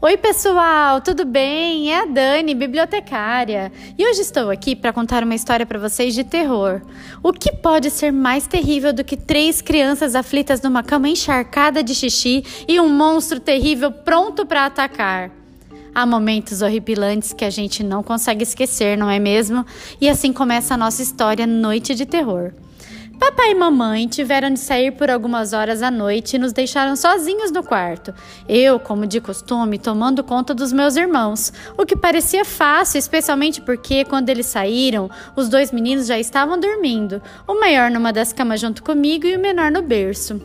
Oi, pessoal, tudo bem? É a Dani, bibliotecária. E hoje estou aqui para contar uma história para vocês de terror. O que pode ser mais terrível do que três crianças aflitas numa cama encharcada de xixi e um monstro terrível pronto para atacar? Há momentos horripilantes que a gente não consegue esquecer, não é mesmo? E assim começa a nossa história Noite de Terror. Papai e mamãe tiveram de sair por algumas horas à noite e nos deixaram sozinhos no quarto. Eu, como de costume, tomando conta dos meus irmãos, o que parecia fácil, especialmente porque, quando eles saíram, os dois meninos já estavam dormindo, o maior numa das camas junto comigo e o menor no berço.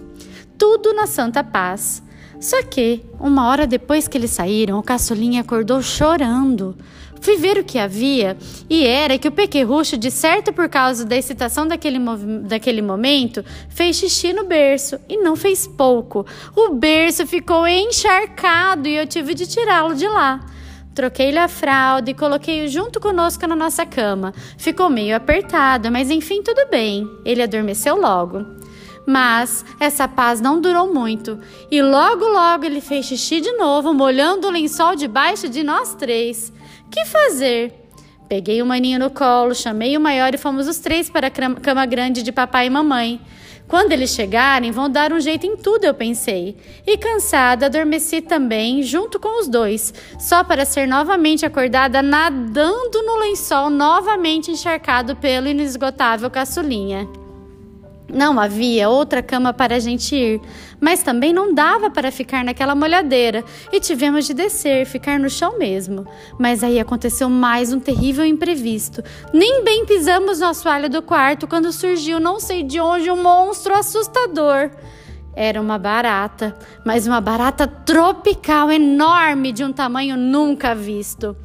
Tudo na santa paz. Só que, uma hora depois que eles saíram, o caçulinha acordou chorando. Fui ver o que havia e era que o pequerrucho, de certo por causa da excitação daquele, daquele momento, fez xixi no berço e não fez pouco. O berço ficou encharcado e eu tive de tirá-lo de lá. Troquei-lhe a fralda e coloquei-o junto conosco na nossa cama. Ficou meio apertado, mas enfim, tudo bem. Ele adormeceu logo. Mas essa paz não durou muito e logo logo ele fez xixi de novo, molhando o lençol debaixo de nós três. Que fazer? Peguei o maninho no colo, chamei o maior e fomos os três para a cama grande de papai e mamãe. Quando eles chegarem, vão dar um jeito em tudo, eu pensei. E cansada, adormeci também, junto com os dois, só para ser novamente acordada nadando no lençol novamente encharcado pelo inesgotável caçulinha. Não havia outra cama para a gente ir, mas também não dava para ficar naquela molhadeira e tivemos de descer, ficar no chão mesmo. Mas aí aconteceu mais um terrível imprevisto. Nem bem pisamos no assoalho do quarto quando surgiu, não sei de onde, um monstro assustador. Era uma barata, mas uma barata tropical enorme de um tamanho nunca visto.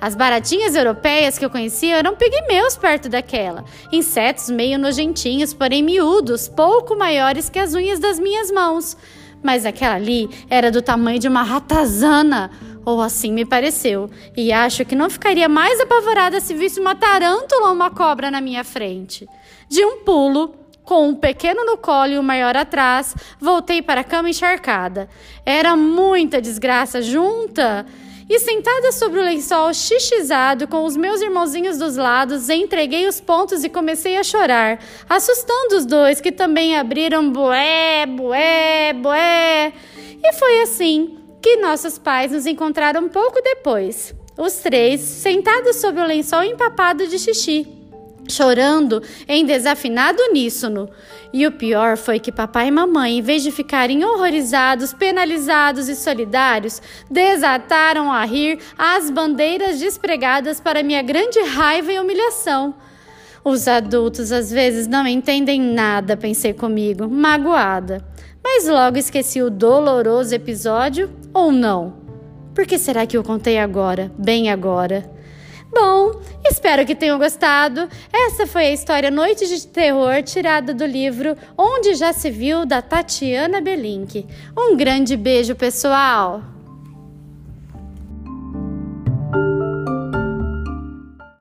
As baratinhas europeias que eu conhecia eram pigmeus perto daquela. Insetos meio nojentinhos, porém miúdos, pouco maiores que as unhas das minhas mãos. Mas aquela ali era do tamanho de uma ratazana, ou assim me pareceu, e acho que não ficaria mais apavorada se visse uma tarântula ou uma cobra na minha frente. De um pulo, com um pequeno no colo e o maior atrás, voltei para a cama encharcada. Era muita desgraça junta e sentada sobre o lençol xixizado com os meus irmãozinhos dos lados, entreguei os pontos e comecei a chorar, assustando os dois que também abriram bué, bué, bué. E foi assim que nossos pais nos encontraram pouco depois, os três sentados sobre o lençol empapado de xixi chorando em desafinado uníssono. E o pior foi que papai e mamãe, em vez de ficarem horrorizados, penalizados e solidários, desataram a rir às bandeiras despregadas para minha grande raiva e humilhação. Os adultos às vezes não entendem nada, pensei comigo, magoada. Mas logo esqueci o doloroso episódio ou não? Por que será que eu contei agora, bem agora? Bom, espero que tenham gostado. Essa foi a história Noite de Terror, tirada do livro Onde Já Se Viu, da Tatiana Belink. Um grande beijo, pessoal!